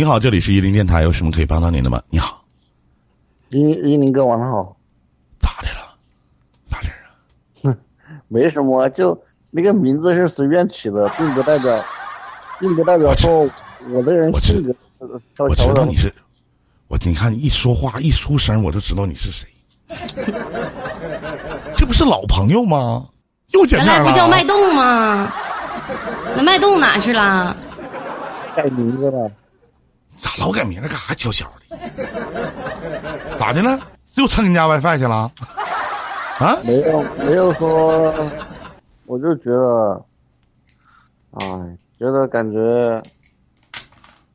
你好，这里是伊林电台，有什么可以帮到您的吗？你好，一一林哥晚上好。咋的了？啥事儿啊？没什么，就那个名字是随便起的，并不代表，并不代表说我的人性格悄我知。道你是，我你看你一说话一出声，我就知道你是谁。这不是老朋友吗？又见原面了。来不叫脉动吗？那脉动哪去了？改名字了。咋老改名了？干啥悄悄的？咋的了？又蹭人家 WiFi 去了？啊？没有没有说，我就觉得，哎，觉得感觉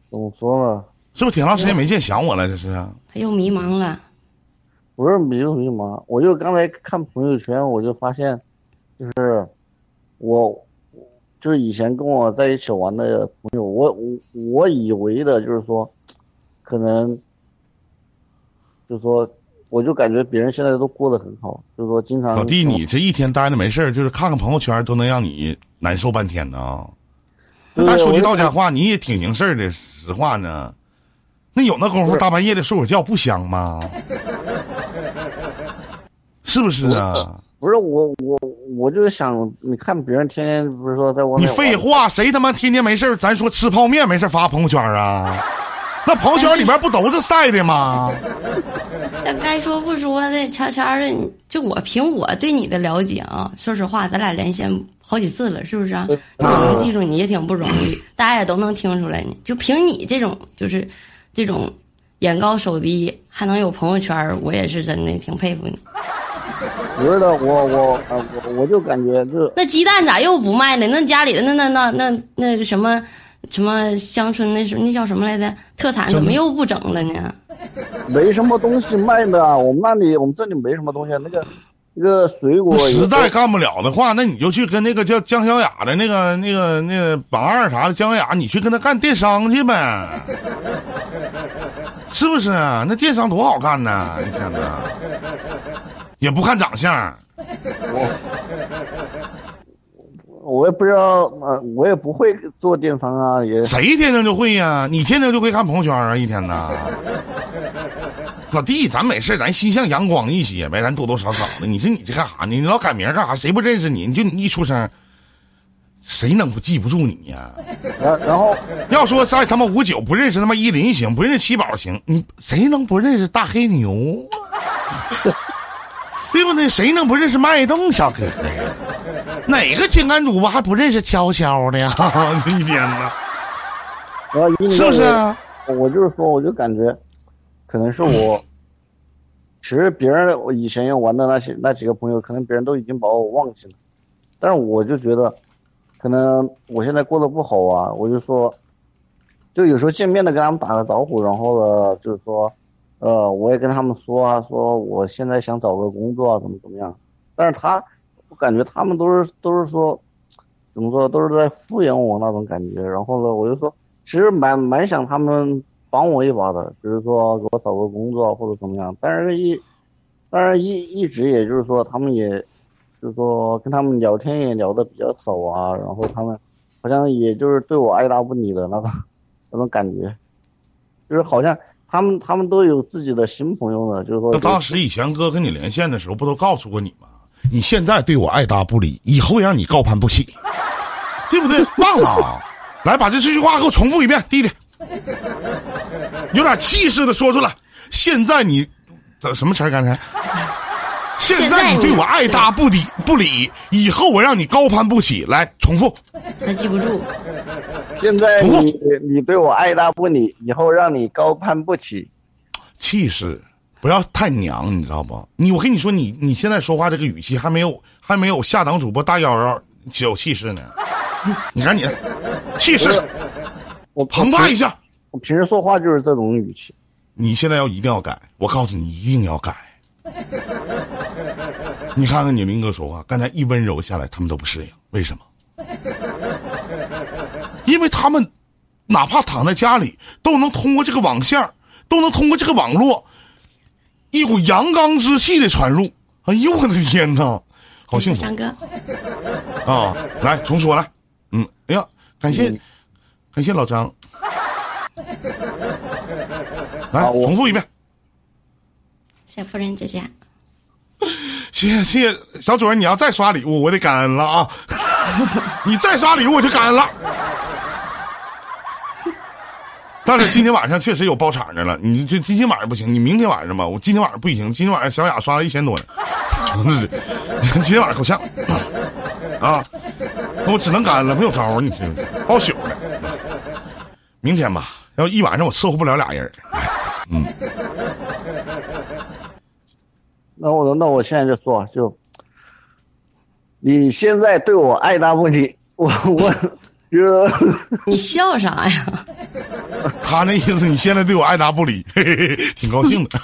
怎么说呢？是不是挺长时间没见，想我了？这是？他又迷茫了。不是迷不迷茫，我就刚才看朋友圈，我就发现，就是我，就是以前跟我在一起玩的朋友，我我我以为的就是说，可能，就是说，我就感觉别人现在都过得很好，就是说经常老弟，你这一天待着没事儿，就是看看朋友圈，都能让你难受半天呢咱说句到家话，你也挺行事儿的，实话呢。那有那功夫大半夜的睡会觉不香吗？是不是啊？不是我我我就是想，你看别人天天不是说在外你废话，谁他妈天天没事儿咱说吃泡面没事儿发朋友圈啊？那朋友圈里边不都是晒的吗？但该说不说的，悄悄的，就我凭我对你的了解啊，说实话，咱俩连线好几次了，是不是啊？对我能记住你也挺不容易，大家也都能听出来你。就凭你这种，就是这种眼高手低，还能有朋友圈，我也是真的挺佩服你。不是的，我我呃我我就感觉这那鸡蛋咋又不卖了？那家里的那那那那那什么什么乡村那是那叫什么来着？特产怎么又不整了呢？没什么东西卖的啊，我们那里我们这里没什么东西，那个那个水果实在干不了的话，那你就去跟那个叫江小雅的那个、那个、那个榜二啥的江小雅，你去跟他干电商去呗，是不是？那电商多好干呢！一天呐，也不看长相，我我也不知道，呃，我也不会做电商啊，也谁天生就会呀、你天生就会看朋友圈啊？一天呐，老弟，咱没事，咱心向阳光一些呗，咱多多少少的。你说你这干啥呢？你老改名干啥？谁不认识你？你就你一出声，谁能不记不住你呀、然然后要说在他妈五九不认识他妈依林行，不认识七宝行，你谁能不认识大黑牛啊？对不对？谁能不认识脉动小哥哥呀？哪个情感主播还不认识悄悄的呀？这一天呐，然后一是不是啊？我我就是说，我就感觉，可能是我，其实别人我以前要玩的那些那几个朋友，可能别人都已经把我忘记了，但是我就觉得，可能我现在过得不好啊，我就说，就有时候见面的跟他们打个招呼，然后呢，就是说，呃，我也跟他们说啊，说我现在想找个工作啊，怎么怎么样，但是他，我感觉他们都是都是说，怎么说，都是在敷衍我那种感觉，然后呢，我就说。其实蛮蛮想他们帮我一把的，比如说给我找个工作或者怎么样。但是一，但是一一直也就是说，他们也，就是说跟他们聊天也聊的比较少啊，然后他们好像也就是对我爱答不理的那种 那种感觉，就是好像他们他们都有自己的新朋友了，就是说那当时以前哥跟你连线的时候，不都告诉过你吗？你现在对我爱答不理，以后让你高攀不起，对不对？忘了啊？来，把这这句话给我重复一遍，弟弟，有点气势的说出来。现在你，这什么词儿？刚才？现在你对我爱搭不理不理，以后我让你高攀不起。来，重复。他记不住。现在不你你对我爱搭不理，以后让你高攀不起。气势，不要太娘，你知道不？你我跟你说，你你现在说话这个语气还没有还没有下档主播大幺幺有气势呢。你看你，气势我澎湃一下。我平时说话就是这种语气。你现在要一定要改，我告诉你一定要改。你看看你林哥说话，刚才一温柔下来，他们都不适应，为什么？因为他们哪怕躺在家里，都能通过这个网线，都能通过这个网络，一股阳刚之气的传入。哎呦我的天哪，好幸福张哥，啊！来重说来，嗯，哎呀，感谢感谢老张。来，重复一遍。小夫人姐姐，谢谢小主人，你要再刷礼物，我得感恩了啊！你再刷礼物，我就感恩了。但是今天晚上确实有包场的了，你这今天晚上不行，你明天晚上吧，我今天晚上不行，今天晚上小雅刷了一千多呢，今天晚上够呛啊！那我只能感恩了，没有招儿，你这包宿的。明天吧，要一晚上我伺候不了俩人嗯，那我那我现在就说，啊就你现在对我爱答不理，我我 就你笑啥呀？他那意思，你现在对我爱答不理，嘿嘿嘿，挺高兴的。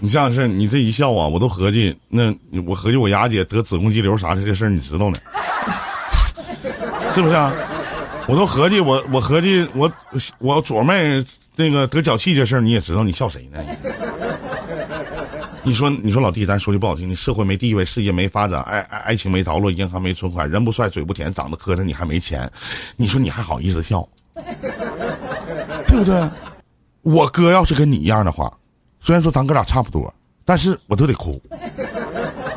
你这样式儿，你这一笑啊，我都合计，那我合计我雅姐得子宫肌瘤啥的这事儿，你知道呢？是不是啊？我都合计，我我合计，我我左妹那个得脚气这事儿，你也知道，你笑谁呢？你说，你说老弟，咱说句不好听的，社会没地位，事业没发展，爱爱爱情没着落，银行没存款，人不帅，嘴不甜，长得磕碜，你还没钱，你说你还好意思笑，对不对？我哥要是跟你一样的话，虽然说咱哥俩差不多，但是我都得哭，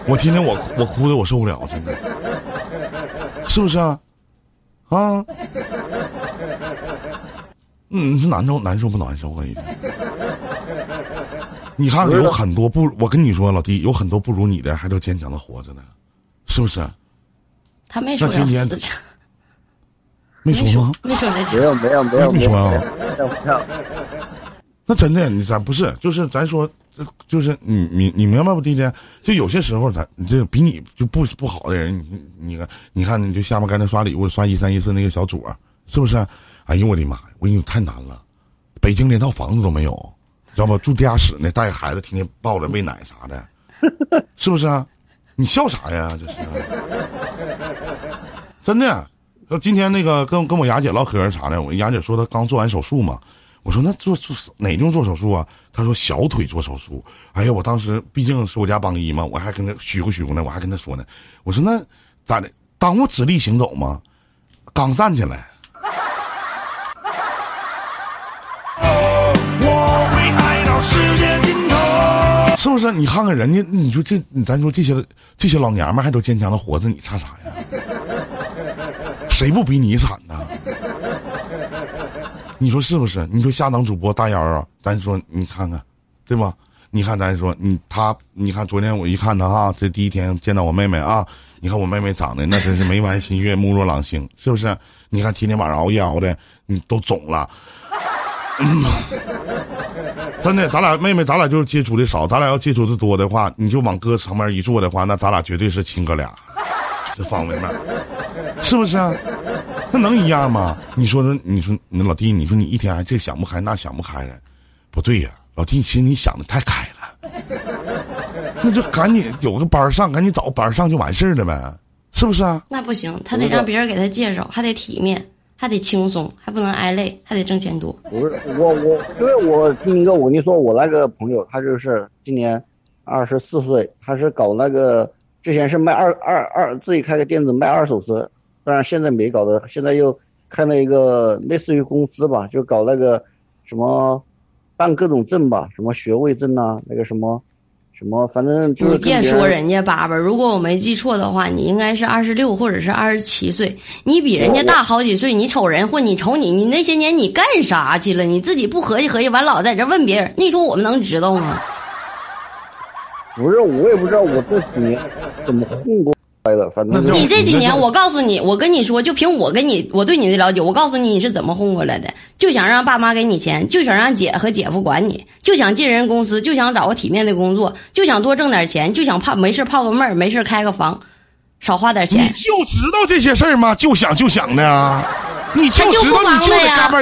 我天天我我哭的我受不了，真的，是不是啊？啊？嗯，你说难受难受不难受啊？一天。你看看，有很多不，我跟你说，老弟，有很多不如你的，还都坚强的活着呢，是不是？他没说要那天天死去，没没说吗？没说没句。有没有没有没有没说啊没有没有，那真的，你咱不是，就是咱说，就是你你你明白不，弟弟？就有些时候，咱这比你就不不好的人，你你看，你看，你就下面刚才刷礼物刷一三一四那个小左，是不是？哎呦我的妈呀！我跟你说太难了，北京连套房子都没有，知道吗？住地下室呢，带孩子天天抱着喂奶啥的，是不是啊？你笑啥呀？这是真的。说今天那个跟跟我雅姐唠嗑啥的，我雅姐说她刚做完手术嘛，我说那做做哪种做手术啊？他说小腿做手术。哎呀，我当时毕竟是我家帮一嘛，我还跟他虚乎虚乎呢，我还跟他说呢，我说那咋的？耽误直立行走吗？刚站起来。我会爱到世界尽头。是不是？你看看人家，你说这，咱说这些这些老娘们还都坚强的活着，你差啥呀？谁不比你惨呢？你说是不是？你说下档主播大姚啊，咱说你看看，对吧？你看咱说你他，你看昨天我一看他哈，这第一天见到我妹妹啊，你看我妹妹长得那真是眉弯心月，目若朗星，是不是？你看天天晚上熬夜熬的，你都肿了。真的，咱俩妹妹，咱俩就是接触的少，咱俩要接触的多的话，你就往哥旁边一坐的话，那咱俩绝对是亲哥俩，这方位面，是不是啊？那能一样吗？你说说，你说你老弟，你说你一天还这想不开那想不开的，不对呀，老弟，其实你想的太开了，那就赶紧有个班儿上，赶紧找个班儿上就完事儿了呗，是不是啊？那不行，他得让别人给他介绍，还得体面，还得轻松，还不能挨累，还得挣钱多。不是我我，因为我听一个，我跟你说，我那个朋友，他就是今年二十四岁，他是搞那个，之前是卖二二二，自己开个店子卖二手车，当然现在没搞的，现在又开了一个类似于公司吧，就搞那个什么办各种证吧，什么学位证呐、那个什么什么，反正就是你别说人家爸爸，如果我没记错的话，你应该是二十六或者是二十七岁，你比人家大好几岁。你瞅人或你瞅你，你那些年你干啥去了？你自己不合计合计，完老在这问别人，你说我们能知道吗？不是我也不知道我这几年怎么混过你这几年，我告诉你，我跟你说，就凭我跟你我对你的了解，我告诉你你是怎么混过来的，就想让爸妈给你钱，就想让姐和姐夫管你，就想进人公司，就想找个体面的工作，就想多挣点钱，就想泡没事泡个妹儿，没事开个房，少花点钱你。就知道这些事儿吗？就想就想的啊！你就他就不知道你就得干巴，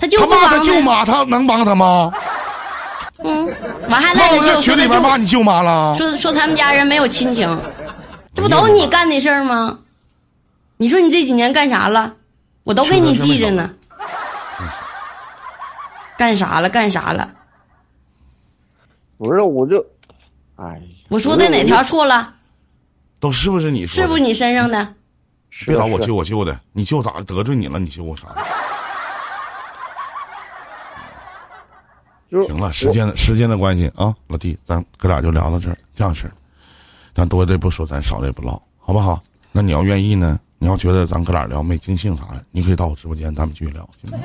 他就他骂他舅妈，他能帮他吗？嗯，完还赖个舅我在群里边骂你舅妈了。说说他们家人没有亲情，这不都是你干的事儿吗？你说你这几年干啥了？我都给你记着呢。干啥了？干啥了？不是，我就，哎，我说的哪条错了？都是不是你说的？是不是你身上的？别找我舅，我舅的，你舅咋得罪你了？你舅我啥？行了，时间的时间的关系啊，老弟，咱哥俩就聊到这儿，这样式儿，咱多的不说，咱少的也不唠，好不好？那你要愿意呢？你要觉得咱哥俩聊没尽兴啥的，你可以到我直播间，咱们继续聊，行吗？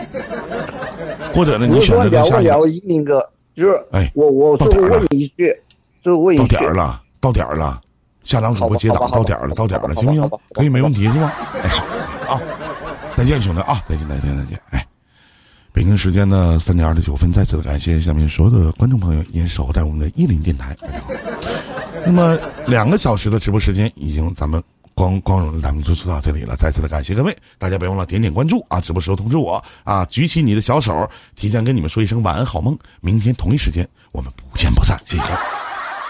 或者呢，你选择说跟下一个聊一鸣哥，就是哎我我最后到点儿了问你一句，最后问一句到点，儿了，到点儿了，下档主播接档到点儿了，到点儿了，行不行？可以，没问题是吧？哎，好啊，再见，兄弟啊，再见，再见，再见，哎。北京时间的三点二十九分，再次的感谢下面所有的观众朋友也守候在我们的伊林电台。大家好。那么两个小时的直播时间已经咱们光光荣的咱们就做到这里了，再次的感谢各位，大家别忘了点点关注啊！直播时候通知我啊，举起你的小手，提前跟你们说一声晚安好梦。明天同一时间我们不见不散，谢谢。